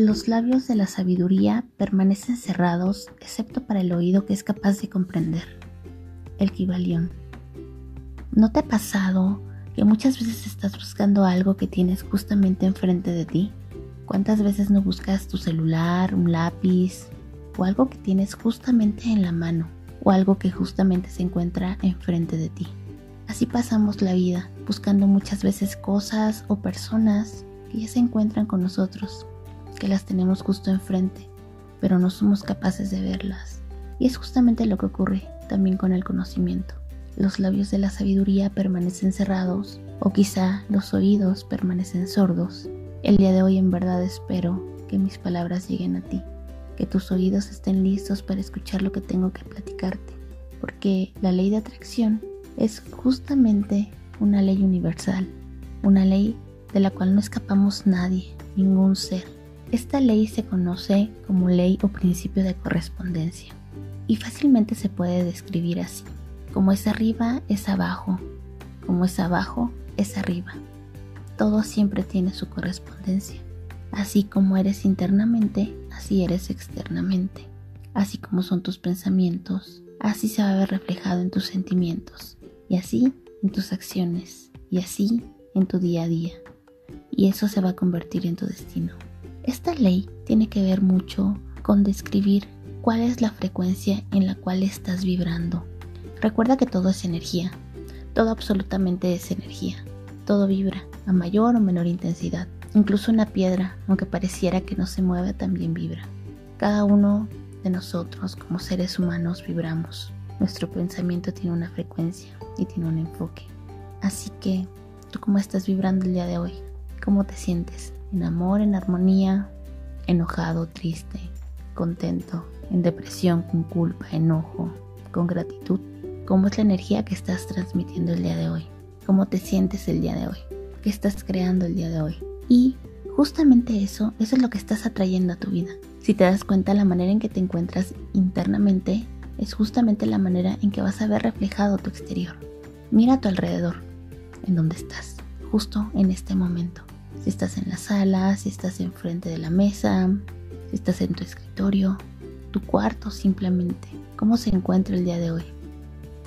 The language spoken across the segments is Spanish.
Los labios de la sabiduría permanecen cerrados excepto para el oído que es capaz de comprender. El Kibalión. ¿No te ha pasado que muchas veces estás buscando algo que tienes justamente enfrente de ti? ¿Cuántas veces no buscas tu celular, un lápiz o algo que tienes justamente en la mano o algo que justamente se encuentra enfrente de ti? Así pasamos la vida, buscando muchas veces cosas o personas que ya se encuentran con nosotros, que las tenemos justo enfrente, pero no somos capaces de verlas. Y es justamente lo que ocurre también con el conocimiento. Los labios de la sabiduría permanecen cerrados o quizá los oídos permanecen sordos. El día de hoy en verdad espero que mis palabras lleguen a ti, que tus oídos estén listos para escuchar lo que tengo que platicarte, porque la ley de atracción es justamente una ley universal, una ley de la cual no escapamos nadie, ningún ser. Esta ley se conoce como ley o principio de correspondencia y fácilmente se puede describir así. Como es arriba, es abajo. Como es abajo, es arriba. Todo siempre tiene su correspondencia. Así como eres internamente, así eres externamente. Así como son tus pensamientos, así se va a ver reflejado en tus sentimientos. Y así en tus acciones. Y así en tu día a día. Y eso se va a convertir en tu destino. Esta ley tiene que ver mucho con describir cuál es la frecuencia en la cual estás vibrando. Recuerda que todo es energía, todo absolutamente es energía, todo vibra a mayor o menor intensidad. Incluso una piedra, aunque pareciera que no se mueve, también vibra. Cada uno de nosotros como seres humanos vibramos. Nuestro pensamiento tiene una frecuencia y tiene un enfoque. Así que, ¿tú cómo estás vibrando el día de hoy? ¿Cómo te sientes? ¿En amor, en armonía? ¿Enojado, triste, contento, en depresión, con culpa, enojo, con gratitud? ¿Cómo es la energía que estás transmitiendo el día de hoy? ¿Cómo te sientes el día de hoy? ¿Qué estás creando el día de hoy? Y justamente eso, eso es lo que estás atrayendo a tu vida. Si te das cuenta, la manera en que te encuentras internamente es justamente la manera en que vas a ver reflejado tu exterior. Mira a tu alrededor, en donde estás, justo en este momento. Si estás en la sala, si estás enfrente de la mesa, si estás en tu escritorio, tu cuarto simplemente. ¿Cómo se encuentra el día de hoy?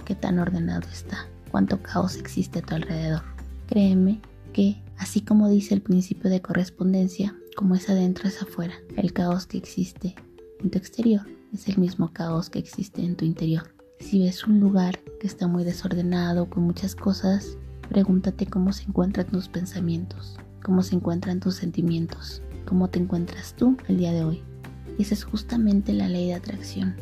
¿Qué tan ordenado está? ¿Cuánto caos existe a tu alrededor? Créeme que, así como dice el principio de correspondencia, como es adentro es afuera, el caos que existe en tu exterior es el mismo caos que existe en tu interior. Si ves un lugar que está muy desordenado, con muchas cosas, pregúntate cómo se encuentran tus pensamientos, cómo se encuentran tus sentimientos, cómo te encuentras tú el día de hoy. esa es justamente la ley de atracción.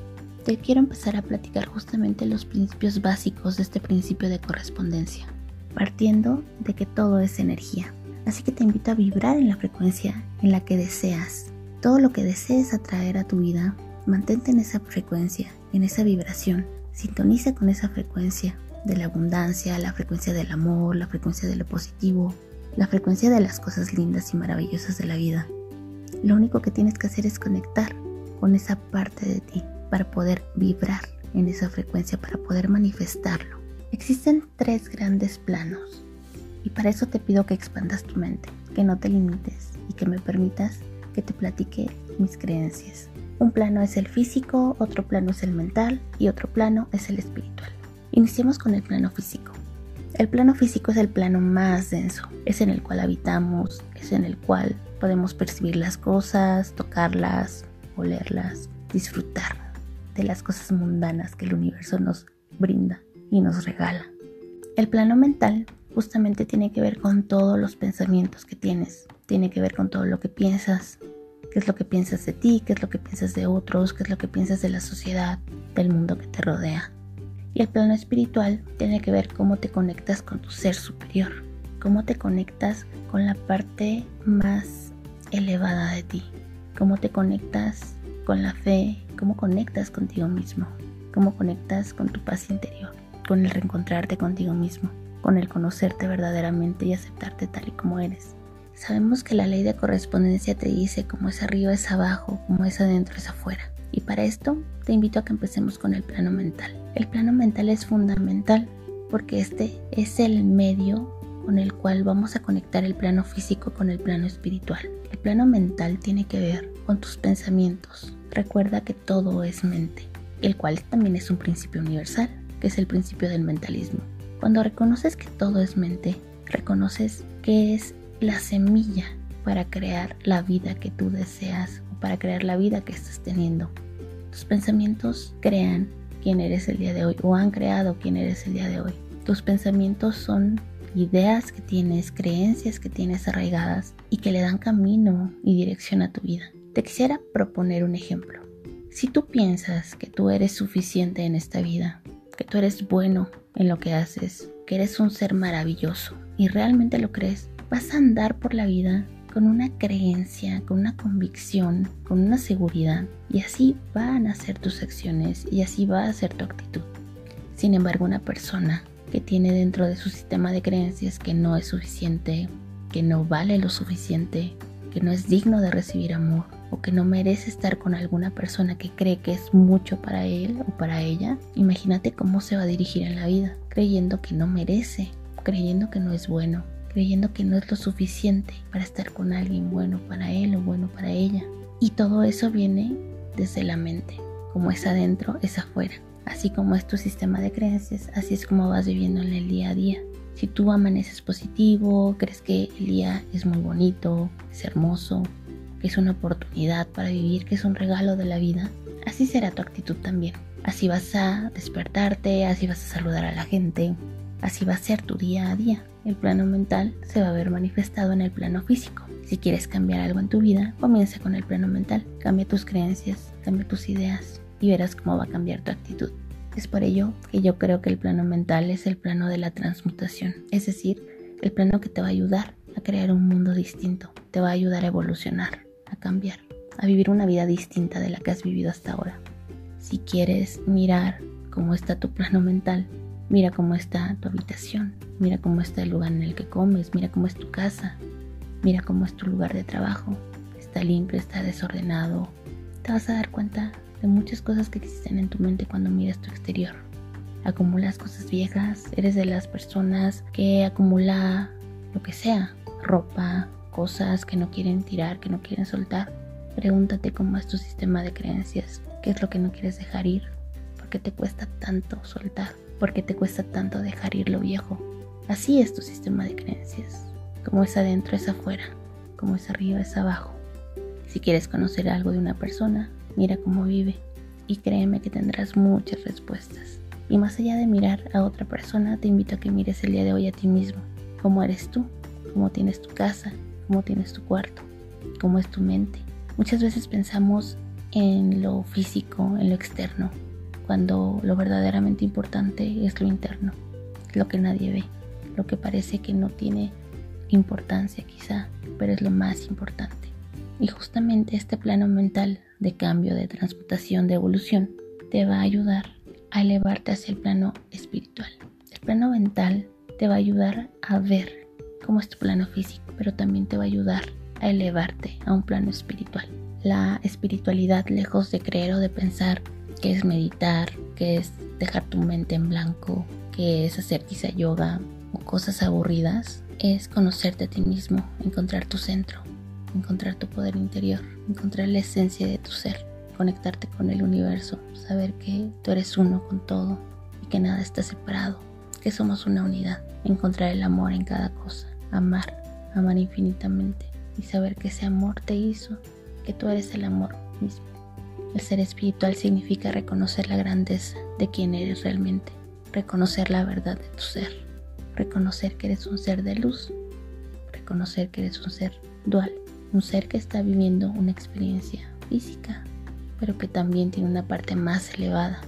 Te quiero empezar a platicar justamente los principios básicos de este principio de correspondencia, partiendo de que todo es energía. Así que te invito a vibrar en la frecuencia en la que deseas. Todo lo que desees atraer a tu vida, mantente en esa frecuencia, en esa vibración. Sintoniza con esa frecuencia de la abundancia, la frecuencia del amor, la frecuencia de lo positivo, la frecuencia de las cosas lindas y maravillosas de la vida. Lo único que tienes que hacer es conectar con esa parte de ti para poder vibrar en esa frecuencia, para poder manifestarlo. Existen tres grandes planos y para eso te pido que expandas tu mente, que no te limites y que me permitas que te platique mis creencias. Un plano es el físico, otro plano es el mental y otro plano es el espiritual. Iniciemos con el plano físico. El plano físico es el plano más denso, es en el cual habitamos, es en el cual podemos percibir las cosas, tocarlas, olerlas, disfrutar de las cosas mundanas que el universo nos brinda y nos regala. El plano mental justamente tiene que ver con todos los pensamientos que tienes, tiene que ver con todo lo que piensas, qué es lo que piensas de ti, qué es lo que piensas de otros, qué es lo que piensas de la sociedad, del mundo que te rodea. Y el plano espiritual tiene que ver cómo te conectas con tu ser superior, cómo te conectas con la parte más elevada de ti, cómo te conectas con la fe, cómo conectas contigo mismo, cómo conectas con tu paz interior, con el reencontrarte contigo mismo, con el conocerte verdaderamente y aceptarte tal y como eres. Sabemos que la ley de correspondencia te dice como es arriba es abajo, como es adentro es afuera. Y para esto te invito a que empecemos con el plano mental. El plano mental es fundamental porque este es el medio con el cual vamos a conectar el plano físico con el plano espiritual. El plano mental tiene que ver con tus pensamientos. Recuerda que todo es mente, el cual también es un principio universal, que es el principio del mentalismo. Cuando reconoces que todo es mente, reconoces que es la semilla para crear la vida que tú deseas o para crear la vida que estás teniendo. Tus pensamientos crean quién eres el día de hoy o han creado quién eres el día de hoy. Tus pensamientos son ideas que tienes, creencias que tienes arraigadas y que le dan camino y dirección a tu vida. Te quisiera proponer un ejemplo. Si tú piensas que tú eres suficiente en esta vida, que tú eres bueno en lo que haces, que eres un ser maravilloso y realmente lo crees, vas a andar por la vida con una creencia, con una convicción, con una seguridad y así van a ser tus acciones y así va a ser tu actitud. Sin embargo, una persona que tiene dentro de su sistema de creencias que no es suficiente, que no vale lo suficiente, que no es digno de recibir amor o que no merece estar con alguna persona que cree que es mucho para él o para ella, imagínate cómo se va a dirigir en la vida, creyendo que no merece, creyendo que no es bueno, creyendo que no es lo suficiente para estar con alguien bueno para él o bueno para ella. Y todo eso viene desde la mente, como es adentro, es afuera. Así como es tu sistema de creencias, así es como vas viviendo en el día a día. Si tú amaneces positivo, crees que el día es muy bonito, es hermoso, que es una oportunidad para vivir, que es un regalo de la vida, así será tu actitud también. Así vas a despertarte, así vas a saludar a la gente, así va a ser tu día a día. El plano mental se va a ver manifestado en el plano físico. Si quieres cambiar algo en tu vida, comienza con el plano mental. Cambia tus creencias, cambia tus ideas, y verás cómo va a cambiar tu actitud. Es por ello que yo creo que el plano mental es el plano de la transmutación, es decir, el plano que te va a ayudar a crear un mundo distinto, te va a ayudar a evolucionar, a cambiar, a vivir una vida distinta de la que has vivido hasta ahora. Si quieres mirar cómo está tu plano mental, mira cómo está tu habitación, mira cómo está el lugar en el que comes, mira cómo es tu casa, mira cómo es tu lugar de trabajo, está limpio, está desordenado, te vas a dar cuenta de muchas cosas que existen en tu mente cuando miras tu exterior. Acumulas cosas viejas, eres de las personas que acumula lo que sea, ropa, cosas que no quieren tirar, que no quieren soltar. Pregúntate cómo es tu sistema de creencias, qué es lo que no quieres dejar ir, por qué te cuesta tanto soltar, por qué te cuesta tanto dejar ir lo viejo. Así es tu sistema de creencias, como es adentro es afuera, como es arriba es abajo. Si quieres conocer algo de una persona, mira cómo vive y créeme que tendrás muchas respuestas. Y más allá de mirar a otra persona, te invito a que mires el día de hoy a ti mismo. ¿Cómo eres tú? ¿Cómo tienes tu casa? ¿Cómo tienes tu cuarto? ¿Cómo es tu mente? Muchas veces pensamos en lo físico, en lo externo, cuando lo verdaderamente importante es lo interno, lo que nadie ve, lo que parece que no tiene importancia quizá, pero es lo más importante. Y justamente este plano mental de cambio, de transmutación, de evolución, te va a ayudar a elevarte hacia el plano espiritual. El plano mental te va a ayudar a ver cómo es tu plano físico, pero también te va a ayudar a elevarte a un plano espiritual. La espiritualidad, lejos de creer o de pensar que es meditar, que es dejar tu mente en blanco, que es hacer quizá yoga o cosas aburridas, es conocerte a ti mismo, encontrar tu centro, encontrar tu poder interior, encontrar la esencia de tu ser, conectarte con el universo, saber que tú eres uno con todo y que nada está separado, que somos una unidad, encontrar el amor en cada cosa, amar, amar infinitamente y saber que ese amor te hizo, que tú eres el amor mismo. El ser espiritual significa reconocer la grandeza de quien eres realmente, reconocer la verdad de tu ser, reconocer que eres un ser de luz, reconocer que eres un ser dual un ser que está viviendo una experiencia física, pero que también tiene una parte más elevada,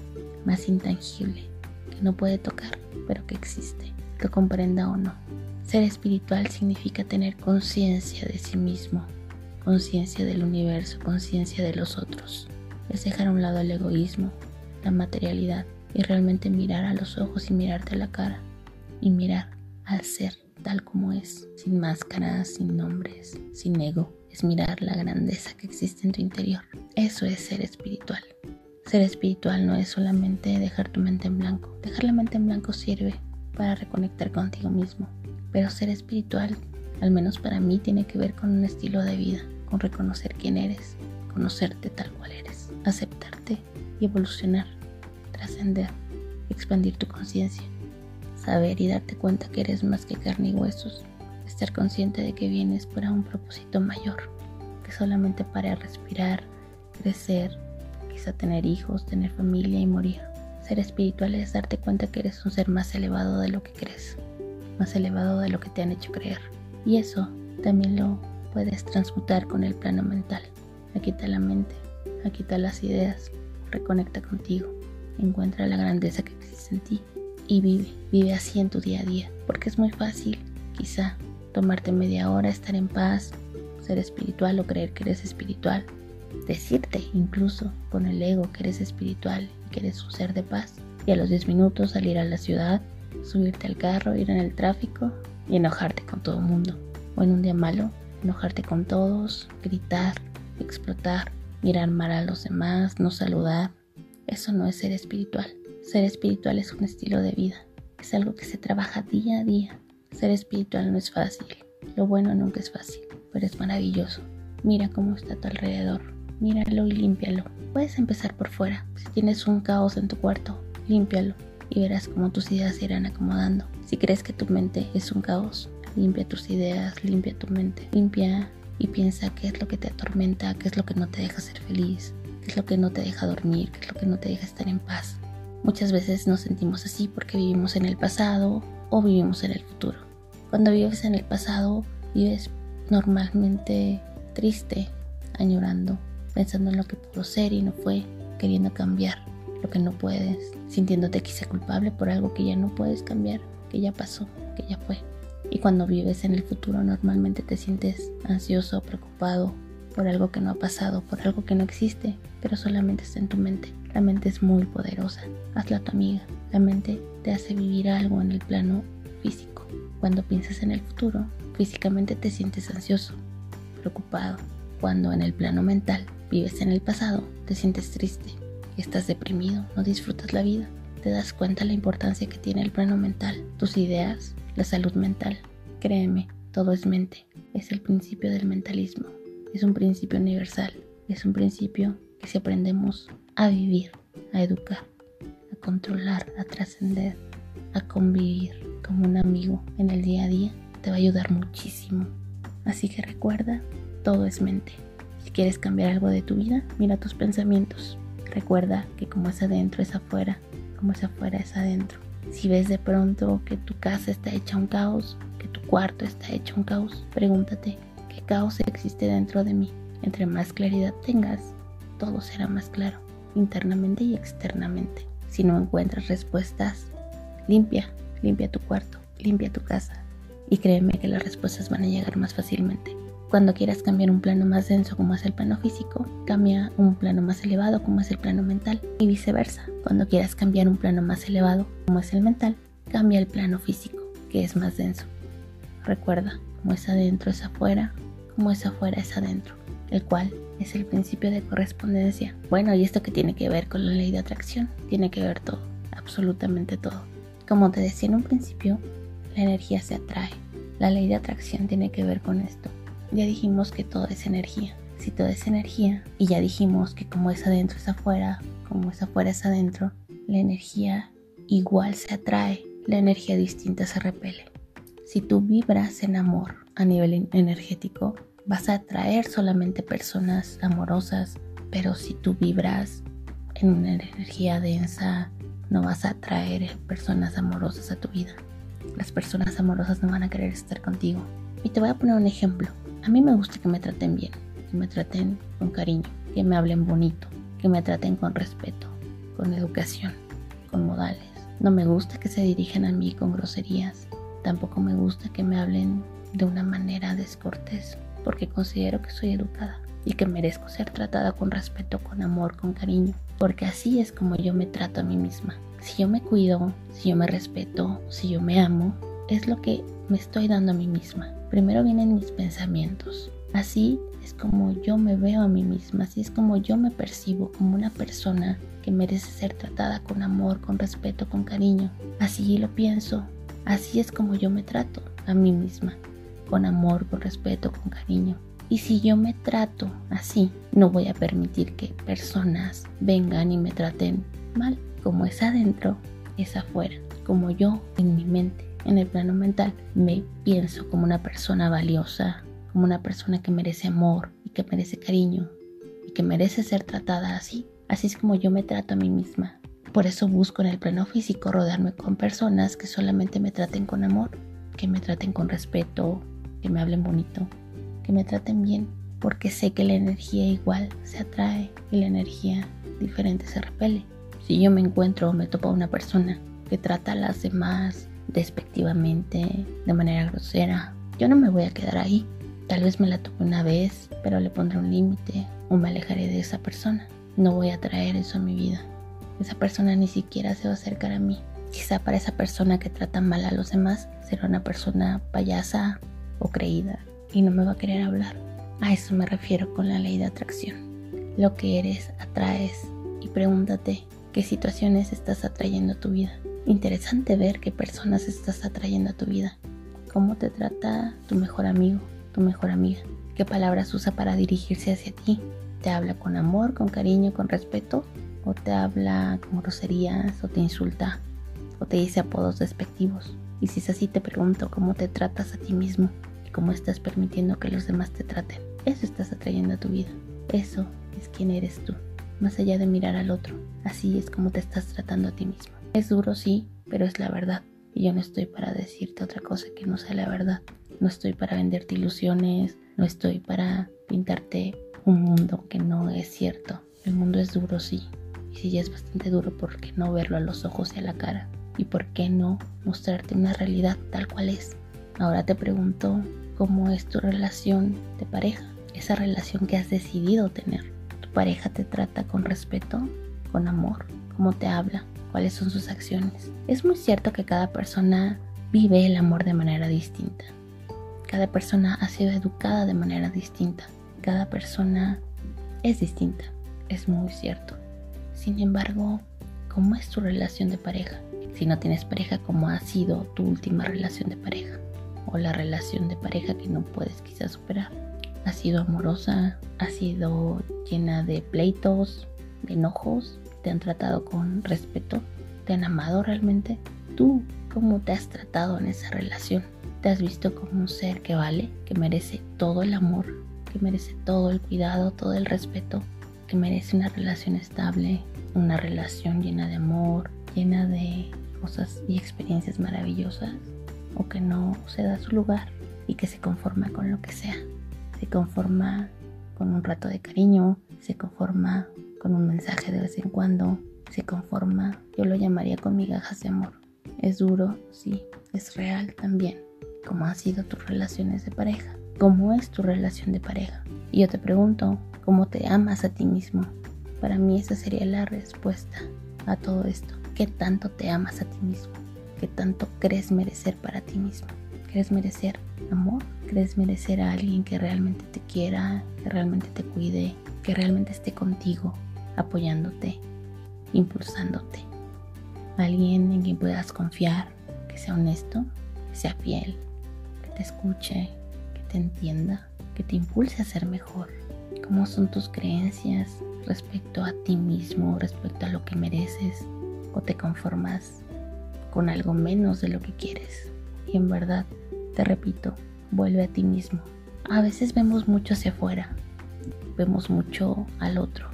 más intangible, que no puede tocar, pero que existe, lo comprenda o no. Ser espiritual significa tener conciencia de sí mismo, conciencia del universo, conciencia de los otros. Es dejar a un lado el egoísmo, la materialidad y realmente mirar a los ojos y mirarte a la cara y mirar al ser tal como es, sin máscaras, sin nombres, sin ego. Es mirar la grandeza que existe en tu interior. Eso es ser espiritual. Ser espiritual no es solamente dejar tu mente en blanco. Dejar la mente en blanco sirve para reconectar contigo mismo, Pero ser espiritual, al menos para mí, tiene que ver con un estilo de vida, con reconocer quién eres, conocerte tal cual eres, aceptarte y evolucionar, trascender, expandir tu conciencia, saber y darte cuenta que eres más que carne y huesos, estar consciente de que vienes para un propósito mayor, que solamente para respirar, crecer, quizá tener hijos, tener familia y morir. Ser espiritual es darte cuenta que eres un ser más elevado de lo que crees, más elevado de lo que te han hecho creer. Y eso también lo puedes transmutar con el plano mental. Aquita la mente, aquita las ideas, reconecta contigo, encuentra la grandeza que existe en ti y vive, vive así en tu día a día, porque es muy fácil, quizá, tomarte media hora, estar en paz, ser espiritual o creer que eres espiritual, decirte incluso con el ego que eres espiritual y que eres un ser de paz, y a los 10 minutos salir a la ciudad, subirte al carro, ir en el tráfico y enojarte con todo el mundo, o en un día malo, enojarte con todos, gritar, explotar, mirar mal a los demás, no saludar. Eso no es ser espiritual. Ser espiritual es un estilo de vida. Es algo que se trabaja día a día. Ser espiritual no es fácil. Lo bueno nunca es fácil, pero es maravilloso. Mira cómo está a tu alrededor. Míralo y límpialo. Puedes empezar por fuera. Si tienes un caos en tu cuarto, límpialo y verás cómo tus ideas se irán acomodando. Si crees que tu mente es un caos, limpia tus ideas, limpia tu mente, limpia y piensa qué es lo que te atormenta, qué es lo que no te deja ser feliz, qué es lo que no te deja dormir, qué es lo que no te deja estar en paz. Muchas veces nos sentimos así porque vivimos en el pasado o vivimos en el futuro. Cuando vives en el pasado, vives normalmente triste, añorando, pensando en lo que pudo ser y no fue, queriendo cambiar lo que no puedes, sintiéndote quizá culpable por algo que ya no puedes cambiar, que ya pasó, que ya fue. Y cuando vives en el futuro normalmente te sientes ansioso, preocupado por algo que no ha pasado, por algo que no existe, pero solamente está en tu mente. La mente es muy poderosa. Hazla tu amiga. La mente te hace vivir algo en el plano físico. Cuando piensas en el futuro, físicamente te sientes ansioso, preocupado. Cuando en el plano mental vives en el pasado, te sientes triste, estás deprimido, no disfrutas la vida. Te das cuenta la importancia que tiene el plano mental, tus ideas, la salud mental. Créeme, todo es mente. Es el principio del mentalismo. Es un principio universal. Es un principio que si aprendemos a vivir, a educar, a controlar, a trascender, a convivir como un amigo en el día a día, te va a ayudar muchísimo. Así que recuerda, todo es mente. Si quieres cambiar algo de tu vida, mira tus pensamientos. Recuerda que como es adentro es afuera, como es afuera es adentro. Si ves de pronto que tu casa está hecha un caos, que tu cuarto está hecho un caos, pregúntate, ¿qué caos existe dentro de mí? Entre más claridad tengas, todo será más claro, internamente y externamente. Si no encuentras respuestas, limpia, limpia tu cuarto, limpia tu casa y créeme que las respuestas van a llegar más fácilmente. Cuando quieras cambiar un plano más denso como es el plano físico, cambia un plano más elevado como es el plano mental y viceversa. Cuando quieras cambiar un plano más elevado como es el mental, cambia el plano físico que es más denso. Recuerda, como es adentro es afuera, como es afuera es adentro, el cual es el principio de correspondencia. Bueno, y esto que tiene que ver con la ley de atracción, tiene que ver todo, absolutamente todo. Como te decía en un principio, la energía se atrae. La ley de atracción tiene que ver con esto ya dijimos que todo es energía. Si todo es energía, y ya dijimos que como es adentro es afuera, como es afuera es adentro, la energía igual se atrae, la energía distinta se repele. Si tú vibras en amor a nivel energético, vas a atraer solamente personas amorosas, pero si tú vibras en una energía densa, no vas a atraer personas amorosas a tu vida. Las personas amorosas no van a querer estar contigo. Y te voy a poner un ejemplo. A mí me gusta que me traten bien, que me traten con cariño, que me hablen bonito, que me traten con respeto, con educación, con modales. No me gusta que se dirijan a mí con groserías. Tampoco me gusta que me hablen de una manera descortés, porque considero que soy educada y que merezco ser tratada con respeto, con amor, con cariño, porque así es como yo me trato a mí misma. Si yo me cuido, si yo me respeto, si yo me amo, es lo que me estoy dando a mí misma. Primero vienen mis pensamientos. Así es como yo me veo a mí misma, así es como yo me percibo como una persona que merece ser tratada con amor, con respeto, con cariño. Así lo pienso, así es como yo me trato. a mí misma, con amor, con respeto, con cariño. Y si yo me trato así, no voy a permitir que personas vengan y me traten mal. Como es adentro, es afuera. Como yo en mi mente, en el plano mental, me pienso como una persona valiosa, como una persona que merece amor y que merece cariño y que merece ser tratada así. Así es como yo me trato a mí misma. Por eso busco en el plano físico rodearme con personas que solamente me traten con amor, que me traten con respeto, que me hablen bonito, que me traten bien, porque sé que la energía igual se atrae y la energía diferente se repele. Si yo me encuentro o me topo a una persona que trata a las demás despectivamente, de manera grosera, yo no me voy a quedar ahí. Tal vez me la toque una vez, pero le pondré un límite o me alejaré de esa persona. No voy a traer eso a mi vida. Esa persona ni siquiera se va a acercar a mí. Quizá para esa persona que trata mal a los demás será una persona payasa o creída y no me va a querer hablar. A eso me refiero con la ley de atracción. Lo que eres atraes y pregúntate qué situaciones estás atrayendo a tu vida. Interesante ver qué personas estás atrayendo a tu vida. Cómo te trata tu mejor amigo, tu mejor amiga. ¿Qué palabras usa para dirigirse hacia ti? ¿Te habla con amor, con cariño, con respeto? ¿O te habla con groserías o te insulta? ¿O te dice apodos despectivos? Y si es así, te pregunto cómo te tratas a ti mismo y cómo estás permitiendo que los demás te traten. Eso estás atrayendo a tu vida. Eso es quien eres tú, más allá de mirar al otro. Así es como te estás tratando a ti mismo. Es duro, sí, pero es la verdad. Y yo no estoy para decirte otra cosa que no sea la verdad. No estoy para venderte ilusiones, no estoy para pintarte un mundo que no es cierto. El mundo es duro, sí. Y si ya es bastante duro, ¿por qué no verlo a los ojos y a la cara? ¿Y por qué no mostrarte una realidad tal cual es? Ahora te pregunto, ¿cómo es tu relación de pareja? Esa relación que has decidido tener. ¿Tu pareja te trata con respeto, con amor? ¿Cómo te habla? ¿Cuáles son sus acciones? Es muy cierto que cada persona vive el amor de manera distinta. Cada persona ha sido educada de manera distinta cada persona es distinta, es muy cierto. Sin embargo, ¿cómo es tu relación de pareja? Si no tienes pareja, ¿cómo ha sido tu última relación de pareja? O la relación de pareja que no puedes quizás superar. ¿Ha sido amorosa? ¿Ha sido llena de pleitos, de enojos? ¿Te han tratado con respeto? ¿Te han amado realmente? ¿Tú cómo te has tratado en esa relación? ¿Te has visto como un ser que vale, que merece todo el amor, que merece todo el cuidado, todo el respeto, que merece una relación estable, una relación llena de amor, llena de cosas y experiencias maravillosas, o que no se da su lugar y que se conforma con lo que sea. Se conforma con un rato de cariño, se conforma con un mensaje de vez en cuando, se conforma, yo lo llamaría con migajas de amor. Es duro, sí, es real también, como han sido tus relaciones de pareja cómo es tu relación de pareja. Y yo te pregunto, ¿cómo te amas a ti mismo? Para mí esa sería la respuesta a todo esto. ¿Qué tanto te amas a ti mismo? ¿Qué tanto crees merecer para ti mismo? ¿Crees merecer amor? ¿Crees merecer a alguien que realmente te quiera, que realmente te cuide, que realmente esté contigo, apoyándote, impulsándote? Alguien en quien puedas confiar, que sea honesto, que sea fiel, que te escuche, te entienda, que te impulse a ser mejor. ¿Cómo son tus creencias respecto a ti mismo, respecto a lo que mereces? ¿O te conformas con algo menos de lo que quieres? Y en verdad, te repito, vuelve a ti mismo. A veces vemos mucho hacia afuera, vemos mucho al otro,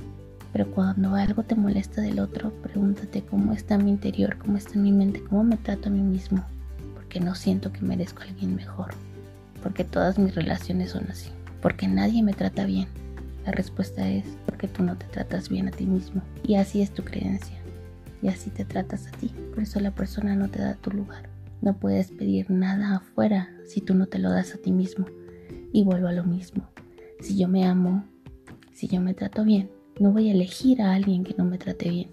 pero cuando algo te molesta del otro, pregúntate cómo está mi interior, cómo está mi mente, cómo me trato a mí mismo, porque no siento que merezco a alguien mejor porque todas mis relaciones son así, porque nadie me trata bien. La respuesta es porque tú no te tratas bien a ti mismo y así es tu creencia y así te tratas a ti. Por eso la persona no te da tu lugar. No puedes pedir nada afuera si tú no te lo das a ti mismo. Y vuelvo a lo mismo. Si yo me amo, si yo me trato bien, no voy a elegir a alguien que no me trate bien.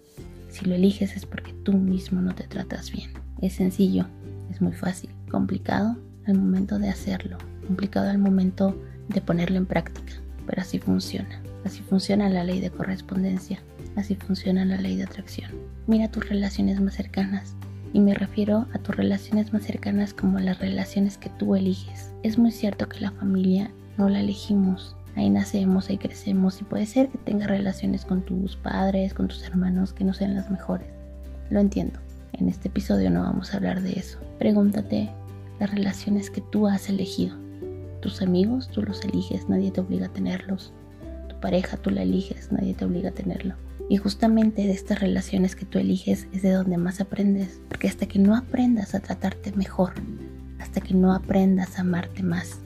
Si lo eliges es porque tú mismo no te tratas bien. Es sencillo, es muy fácil. Complicado, al momento de hacerlo, complicado al momento de ponerlo en práctica, pero así funciona. Así funciona la ley de correspondencia, así funciona la ley de atracción. Mira tus relaciones más cercanas Y me refiero a tus relaciones más cercanas como las relaciones que tú eliges. Es muy cierto que la familia no la elegimos. Ahí nacemos, ahí crecemos y puede ser que tengas relaciones con tus padres, con tus hermanos que no sean las mejores. Lo entiendo. En este episodio no vamos a hablar de eso. Pregúntate las relaciones que tú has elegido. Tus amigos, tú los eliges, nadie te obliga a tenerlos. Tu pareja, tú la eliges, nadie te obliga a tenerlo. Y justamente de estas relaciones que tú eliges es de donde más aprendes, porque hasta que no aprendas a tratarte mejor, hasta que no aprendas a amarte más,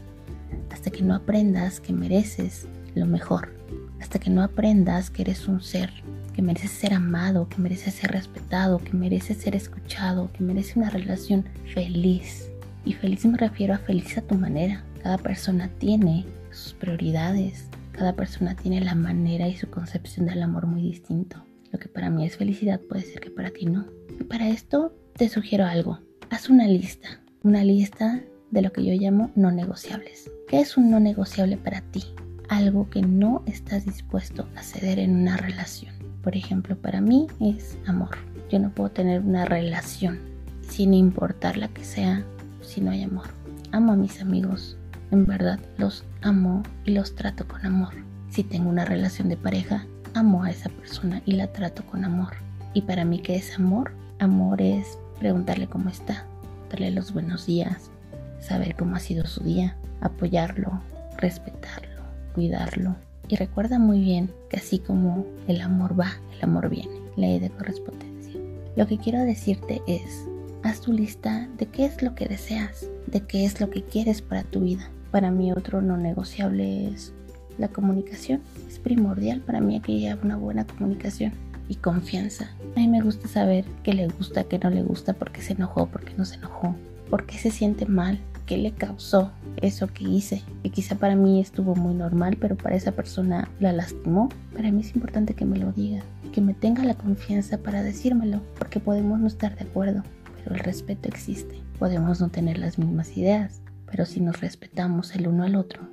hasta que no aprendas que mereces lo mejor, hasta que no aprendas que eres un ser, que mereces ser amado, que mereces ser respetado, que mereces ser escuchado, que mereces una relación feliz. Y feliz me refiero a feliz a tu manera. Cada persona tiene sus prioridades, cada persona tiene la manera y su concepción del amor muy distinto. Lo que para mí es felicidad puede ser que para ti no. Y para esto te sugiero algo. Haz una lista. Una lista de lo que yo llamo no negociables. ¿Qué es un no negociable para ti? Algo que no estás dispuesto a ceder en una relación. Por ejemplo, para mí es amor. Yo no puedo tener una relación sin importar la que sea si no hay amor. Amo a mis amigos, en verdad los amo y los trato con amor. Si tengo una relación de pareja, amo a esa persona y la trato con amor. Y para mí, ¿qué es amor? Amor es preguntarle cómo está, darle los buenos días, saber cómo ha sido su día, apoyarlo, respetarlo, cuidarlo. Y recuerda muy bien que así como el amor va, el amor viene, ley de correspondencia. Lo que quiero decirte es, haz tu lista de qué es lo que deseas, de qué es lo que quieres para tu vida. Para mí otro no negociable es la comunicación. Es primordial para mí que haya una buena comunicación y confianza. A mí me gusta saber qué le gusta, qué no le gusta, por qué se enojó, por qué no se enojó, por qué se siente mal, qué le causó eso que hice, que quizá para mí estuvo muy normal, pero para esa persona la lastimó. Para mí es importante que me lo diga, que me tenga la confianza para decírmelo, porque podemos no estar de acuerdo, pero el respeto existe. Podemos no tener las mismas ideas, pero si nos respetamos el uno al otro,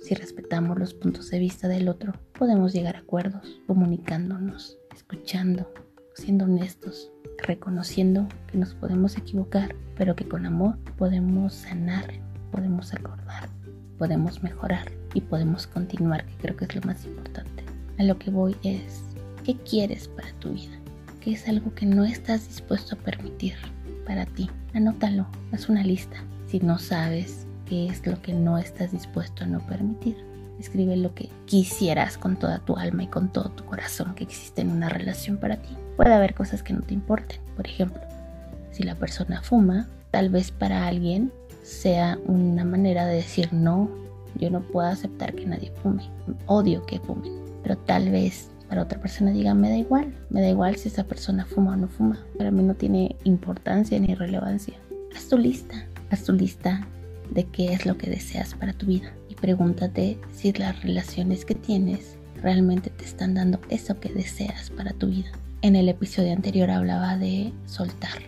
si respetamos los puntos de vista del otro, podemos llegar a acuerdos, comunicándonos, escuchando, siendo honestos, reconociendo que nos podemos equivocar, pero que con amor podemos sanar, podemos acordar, podemos mejorar y podemos continuar, que creo que es lo más importante. A lo que voy es, ¿qué quieres para tu vida? ¿Qué es algo que no estás dispuesto a permitir para ti? Anótalo, haz una lista si no sabes qué es lo que no estás dispuesto a no permitir, escribe lo que quisieras con toda tu alma y con todo tu corazón que existe en una relación para ti. Puede haber cosas que no te importen. Por ejemplo, si la persona fuma, tal vez para alguien sea una manera de decir no, yo no puedo aceptar que nadie fume, odio que fumen. Pero tal vez para otra persona diga, me da igual, me da igual si esa persona fuma o no fuma. Para mí no tiene importancia ni relevancia. Haz tu lista, Haz tu lista de qué es lo que deseas para tu vida y pregúntate si las relaciones que tienes realmente te están dando eso que deseas para tu vida. En el episodio anterior hablaba de soltar.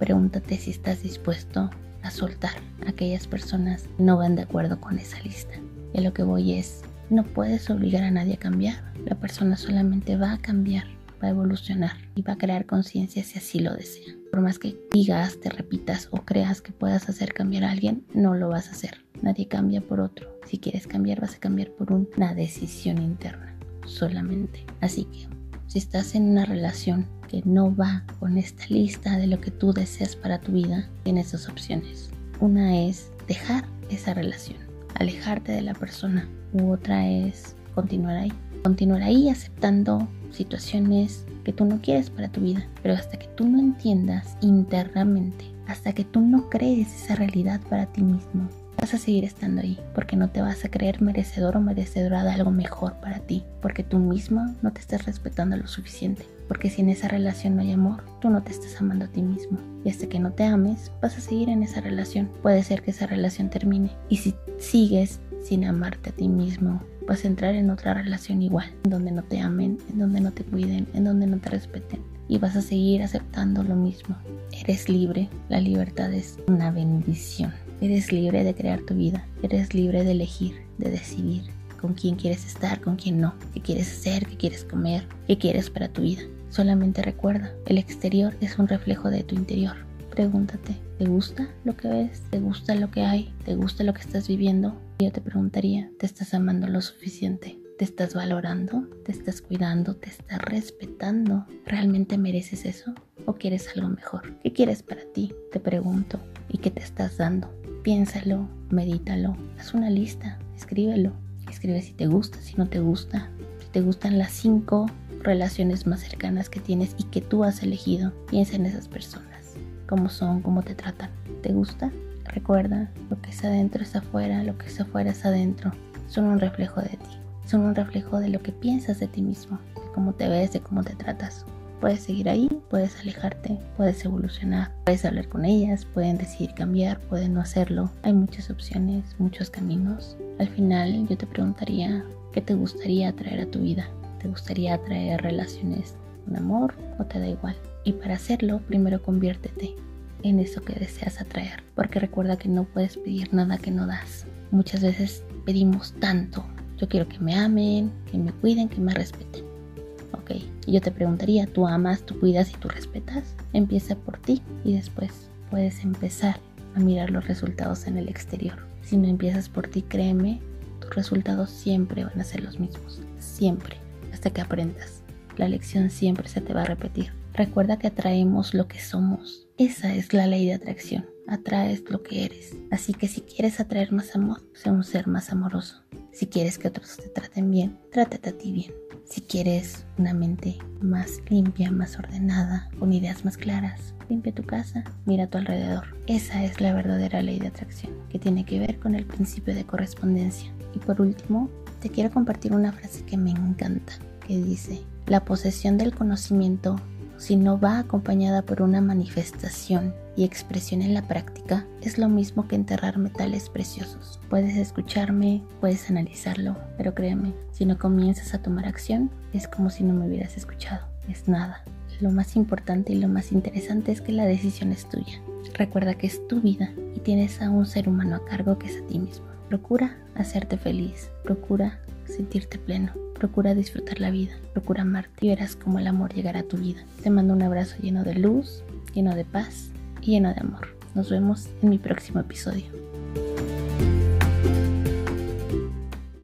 Pregúntate si estás dispuesto a soltar aquellas personas que no van de acuerdo con esa lista. Y lo que voy es, no puedes obligar a nadie a cambiar. La persona solamente va a cambiar, va a evolucionar y va a crear conciencia si así lo desea. Por más que digas, te repitas o creas que puedas hacer cambiar a alguien, no lo vas a hacer. Nadie cambia por otro. Si quieres cambiar, vas a cambiar por una decisión interna solamente. Así que si estás en una relación que no va con esta lista de lo que tú deseas para tu vida, tienes dos opciones. Una es dejar esa relación, alejarte de la persona. U otra es continuar ahí. Continuar ahí aceptando situaciones que tú no quieres para tu vida. Pero hasta que tú no entiendas internamente, hasta que tú no crees esa realidad para ti mismo, vas a seguir estando ahí, porque no te vas a creer merecedor o merecedora de algo mejor para ti, porque tú mismo no te estás respetando lo suficiente, porque si en esa relación no hay amor, tú no te estás amando a ti mismo. Y hasta que no te ames, vas a seguir en esa relación. Puede ser que esa relación termine. Y si sigues sin amarte a ti mismo, vas a entrar en otra relación igual, en donde no te amen, en donde no te cuiden, en donde no te respeten. Y vas a seguir aceptando lo mismo. Eres libre, la libertad es una bendición. Eres libre de crear tu vida, eres libre de elegir, de decidir con quién quieres estar, con quién no, qué quieres hacer, qué quieres comer, qué quieres para tu vida. Solamente recuerda, el exterior es un reflejo de tu interior Pregúntate, ¿te gusta lo que ves? ¿Te gusta lo que hay? ¿Te gusta lo que estás viviendo? Yo te preguntaría, ¿te estás amando lo suficiente? ¿Te estás valorando? ¿Te estás cuidando? ¿Te estás respetando? ¿Realmente mereces eso? ¿O quieres algo mejor? ¿Qué quieres para ti? Te pregunto. ¿Y qué te estás dando? Piénsalo, medítalo, haz una lista, escríbelo. Escribe si te gusta, si no te gusta, si te gustan las cinco relaciones más cercanas que tienes y que tú has elegido. Piensa en esas personas, cómo son, cómo te tratan. ¿Te gusta? Recuerda, lo que es adentro es afuera, lo que es afuera es adentro. Son un reflejo de ti son un reflejo de lo que piensas de ti mismo, de cómo te ves, de cómo te tratas. Puedes seguir ahí, puedes alejarte, puedes evolucionar, puedes hablar con ellas, pueden decidir cambiar, pueden no hacerlo. Hay muchas opciones, muchos caminos. Al final yo te preguntaría, ¿qué te gustaría atraer a tu vida? ¿Te gustaría atraer relaciones con amor o te da igual? Y para hacerlo, primero conviértete en eso que deseas atraer, porque recuerda que no puedes pedir nada que no das. Muchas veces pedimos tanto yo quiero que me amen, que me cuiden, que me respeten. Ok, y yo te preguntaría, ¿tú amas, tú cuidas y tú respetas? Empieza por ti y después puedes empezar a mirar los resultados en el exterior. Si no empiezas por ti, créeme, tus resultados siempre van a ser los mismos. Siempre, hasta que aprendas. La lección siempre se te va a repetir. Recuerda que atraemos lo que somos. Esa es la ley de atracción. Atraes lo que eres. Así que si quieres atraer más amor, sea un ser más amoroso. Si quieres que otros te traten bien, trátate a ti bien. Si quieres una mente más limpia, más ordenada, con ideas más claras, limpia tu casa, mira a tu alrededor. Esa es la verdadera ley de atracción, que tiene que ver con el principio de correspondencia. Y por último, te quiero compartir una frase que me encanta, que dice, la posesión del conocimiento si no va acompañada por una manifestación y expresión en la práctica, es lo mismo que enterrar metales preciosos. Puedes escucharme, puedes analizarlo, pero créeme, si no comienzas a tomar acción, es como si no me hubieras escuchado. Es nada. Lo más importante y lo más interesante es que la decisión es tuya. Recuerda que es tu vida y tienes a un ser humano a cargo que es a ti mismo. Procura hacerte feliz, procura sentirte pleno. Procura disfrutar la vida, procura amarte y verás cómo el amor llegará a tu vida. Te mando un abrazo lleno de luz, lleno de paz y lleno de amor. Nos vemos en mi próximo episodio.